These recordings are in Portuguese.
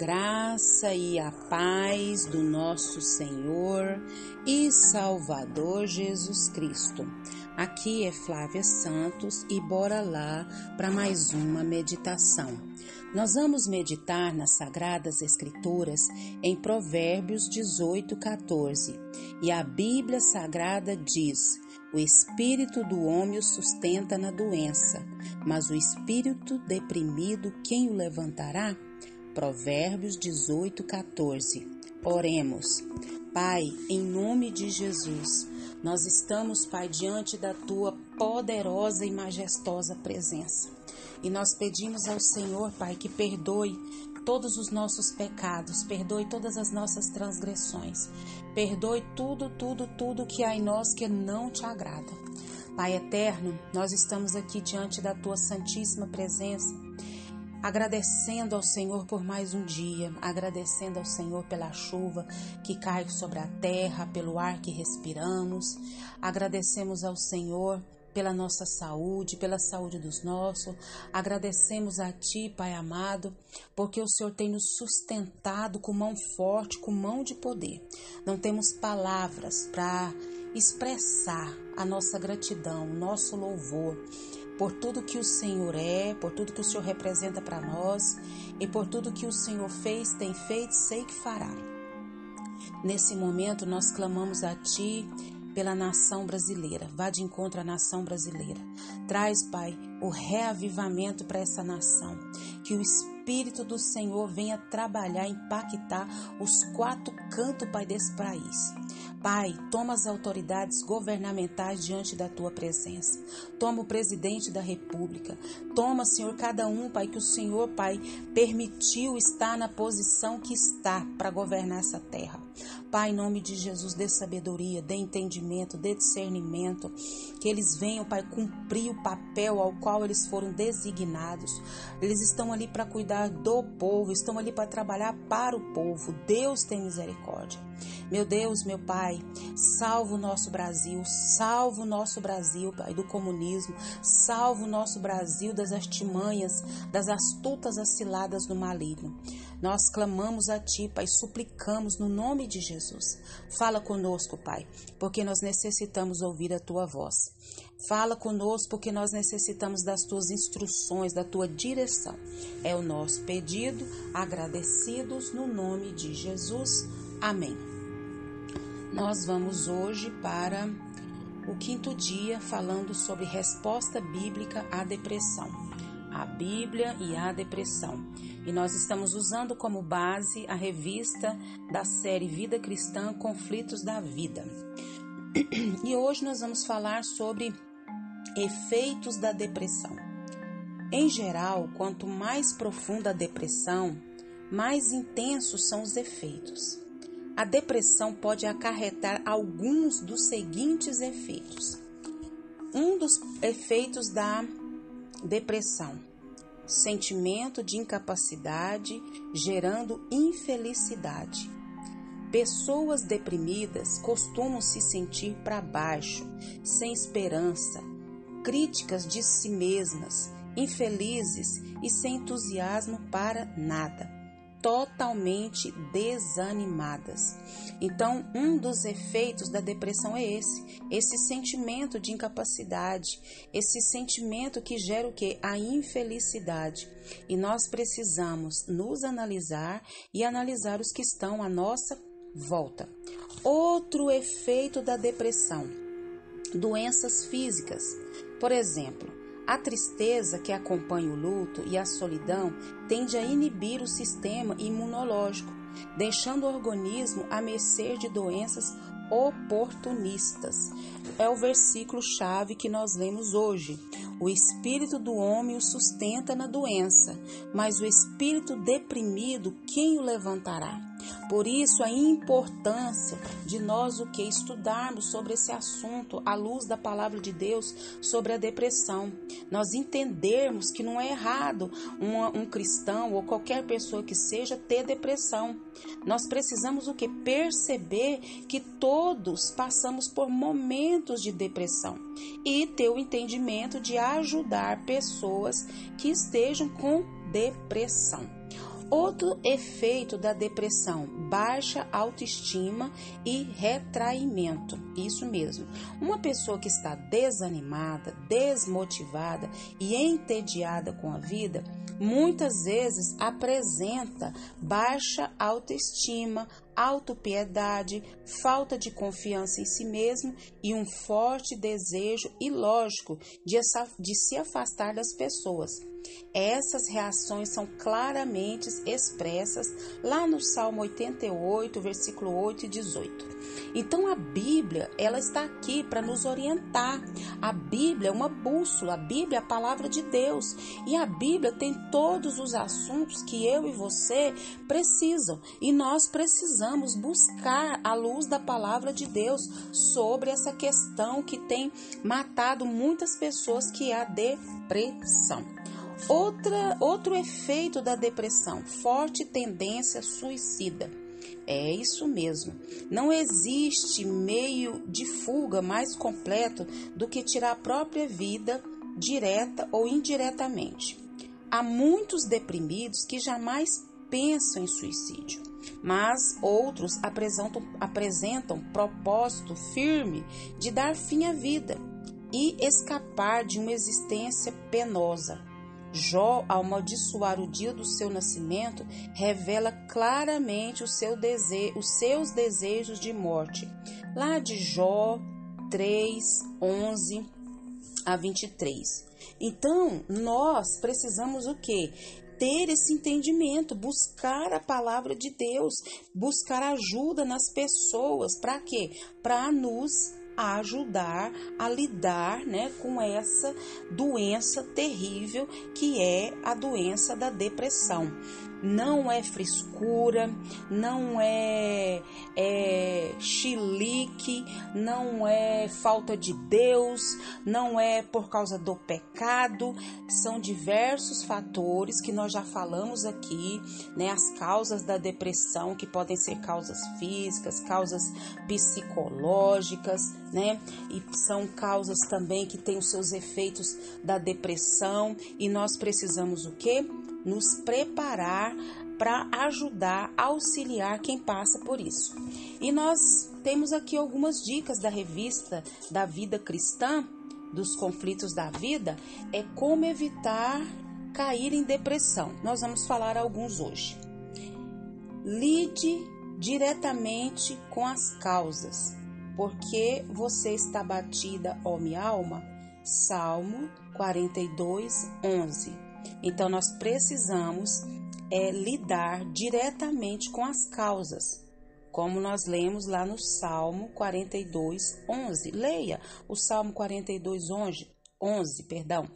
graça e a paz do nosso Senhor e Salvador Jesus Cristo. Aqui é Flávia Santos e bora lá para mais uma meditação. Nós vamos meditar nas Sagradas Escrituras em Provérbios 18, 14. E a Bíblia Sagrada diz: O espírito do homem o sustenta na doença, mas o espírito deprimido, quem o levantará? Provérbios 18, 14. Oremos. Pai, em nome de Jesus, nós estamos, Pai, diante da tua poderosa e majestosa presença. E nós pedimos ao Senhor, Pai, que perdoe todos os nossos pecados, perdoe todas as nossas transgressões, perdoe tudo, tudo, tudo que há em nós que não te agrada. Pai eterno, nós estamos aqui diante da tua santíssima presença agradecendo ao Senhor por mais um dia, agradecendo ao Senhor pela chuva que cai sobre a terra, pelo ar que respiramos, agradecemos ao Senhor pela nossa saúde, pela saúde dos nossos. Agradecemos a Ti, Pai amado, porque o Senhor tem nos sustentado com mão forte, com mão de poder. Não temos palavras para expressar a nossa gratidão, nosso louvor por tudo que o Senhor é, por tudo que o Senhor representa para nós e por tudo que o Senhor fez, tem feito, sei que fará. Nesse momento nós clamamos a Ti pela nação brasileira. Vá de encontro à nação brasileira. Traz, Pai, o reavivamento para essa nação. Que o Espírito do Senhor venha trabalhar, impactar os quatro cantos, Pai, desse país. Pai, toma as autoridades governamentais diante da tua presença. Toma o presidente da República. Toma, Senhor, cada um, Pai, que o Senhor, Pai, permitiu estar na posição que está para governar essa terra. Pai, em nome de Jesus, dê sabedoria, dê entendimento, dê discernimento, que eles venham, Pai, cumprir o papel ao qual eles foram designados. Eles estão ali para cuidar do povo, estão ali para trabalhar para o povo. Deus tem misericórdia. Meu Deus, meu Pai, salva o nosso Brasil, salva o nosso Brasil, Pai, do comunismo, salva o nosso Brasil das artimanhas, das astutas aciladas do maligno. Nós clamamos a Ti, Pai, suplicamos no nome de Jesus. Fala conosco, Pai, porque nós necessitamos ouvir a Tua voz. Fala conosco porque nós necessitamos das tuas instruções, da tua direção. É o nosso pedido, agradecidos no nome de Jesus. Amém. Nós vamos hoje para o quinto dia falando sobre resposta bíblica à depressão. A Bíblia e a depressão. E nós estamos usando como base a revista da série Vida Cristã Conflitos da Vida. E hoje nós vamos falar sobre efeitos da depressão. Em geral, quanto mais profunda a depressão, mais intensos são os efeitos. A depressão pode acarretar alguns dos seguintes efeitos. Um dos efeitos da depressão: sentimento de incapacidade, gerando infelicidade. Pessoas deprimidas costumam se sentir para baixo, sem esperança, críticas de si mesmas, infelizes e sem entusiasmo para nada totalmente desanimadas. Então, um dos efeitos da depressão é esse, esse sentimento de incapacidade, esse sentimento que gera o que? A infelicidade. E nós precisamos nos analisar e analisar os que estão à nossa volta. Outro efeito da depressão: doenças físicas. Por exemplo, a tristeza que acompanha o luto e a solidão tende a inibir o sistema imunológico, deixando o organismo a mercê de doenças oportunistas. É o versículo chave que nós lemos hoje. O espírito do homem o sustenta na doença, mas o espírito deprimido, quem o levantará? Por isso, a importância de nós o que estudarmos sobre esse assunto à luz da palavra de Deus sobre a depressão. Nós entendermos que não é errado um, um cristão ou qualquer pessoa que seja ter depressão. Nós precisamos o que perceber que todos passamos por momentos de depressão e ter o entendimento de ajudar pessoas que estejam com depressão. Outro efeito da depressão: baixa autoestima e retraimento. Isso mesmo. Uma pessoa que está desanimada, desmotivada e entediada com a vida, muitas vezes apresenta baixa autoestima, autopiedade, falta de confiança em si mesmo e um forte desejo ilógico de, se afastar das pessoas. Essas reações são claramente expressas lá no Salmo 88, versículo 8 e 18. Então a Bíblia, ela está aqui para nos orientar. A Bíblia é uma bússola, a Bíblia é a palavra de Deus, e a Bíblia tem todos os assuntos que eu e você precisam, e nós precisamos buscar a luz da palavra de Deus sobre essa questão que tem matado muitas pessoas que é a depressão. Outra, outro efeito da depressão, forte tendência suicida. É isso mesmo. Não existe meio de fuga mais completo do que tirar a própria vida, direta ou indiretamente. Há muitos deprimidos que jamais pensam em suicídio, mas outros apresentam, apresentam propósito firme de dar fim à vida e escapar de uma existência penosa. Jó, ao amaldiçoar o dia do seu nascimento, revela claramente o seu os seus desejos de morte. Lá de Jó 3, 11 a 23. Então, nós precisamos o quê? ter esse entendimento, buscar a palavra de Deus, buscar ajuda nas pessoas, para quê? Para nos a ajudar a lidar né, com essa doença terrível que é a doença da depressão. Não é frescura, não é, é chilique, não é falta de Deus, não é por causa do pecado, são diversos fatores que nós já falamos aqui, né? As causas da depressão, que podem ser causas físicas, causas psicológicas, né? E são causas também que têm os seus efeitos da depressão, e nós precisamos o quê? nos preparar para ajudar, auxiliar quem passa por isso. E nós temos aqui algumas dicas da revista da vida cristã, dos conflitos da vida, é como evitar cair em depressão. Nós vamos falar alguns hoje. Lide diretamente com as causas, porque você está batida, ó minha alma. Salmo 42, 11. Então nós precisamos é, lidar diretamente com as causas, como nós lemos lá no Salmo 42, 11. Leia o Salmo 42, 11, 11 perdão.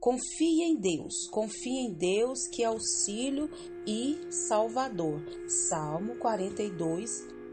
Confie em Deus, confie em Deus que é auxílio e salvador. Salmo 42,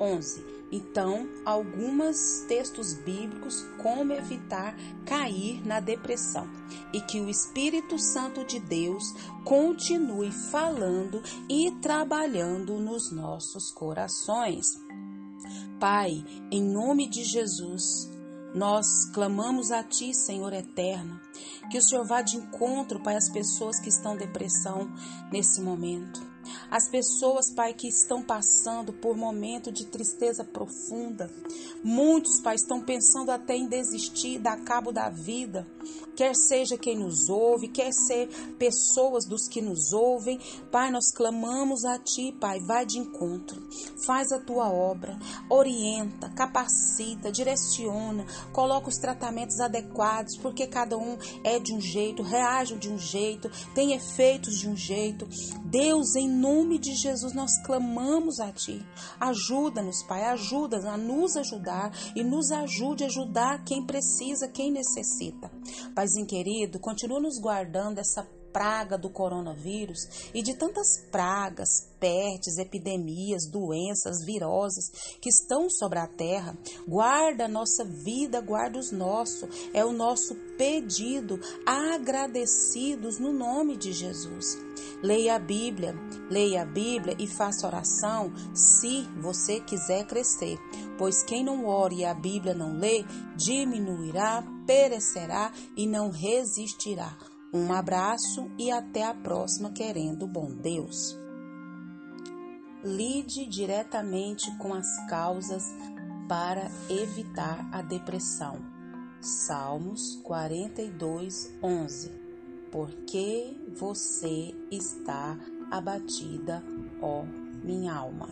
11. Então, alguns textos bíblicos como evitar cair na depressão e que o Espírito Santo de Deus continue falando e trabalhando nos nossos corações. Pai, em nome de Jesus, nós clamamos a Ti, Senhor eterno, que o Senhor vá de encontro, Pai, às pessoas que estão em depressão nesse momento. As pessoas, Pai, que estão passando por momento de tristeza profunda. Muitos, Pai, estão pensando até em desistir, dar cabo da vida. Quer seja quem nos ouve, quer ser pessoas dos que nos ouvem. Pai, nós clamamos a Ti, Pai, vai de encontro. Faz a Tua obra, orienta, capacita, direciona, coloca os tratamentos adequados, porque cada um é de um jeito, reage de um jeito, tem efeitos de um jeito. Deus, em nome de Jesus, nós clamamos a Ti. Ajuda-nos, Pai, ajuda a nos ajudar e nos ajude a ajudar quem precisa, quem necessita. Paizinho querido, continua nos guardando essa praga do coronavírus e de tantas pragas, pestes, epidemias, doenças, viroses que estão sobre a terra. Guarda a nossa vida, guarda os nossos. É o nosso pedido, agradecidos no nome de Jesus. Leia a Bíblia, leia a Bíblia e faça oração se você quiser crescer, pois quem não ore e a Bíblia não lê, diminuirá, perecerá e não resistirá. Um abraço e até a próxima, querendo bom Deus. lide diretamente com as causas para evitar a depressão. Salmos 42, 11. Porque você está abatida, ó minha alma.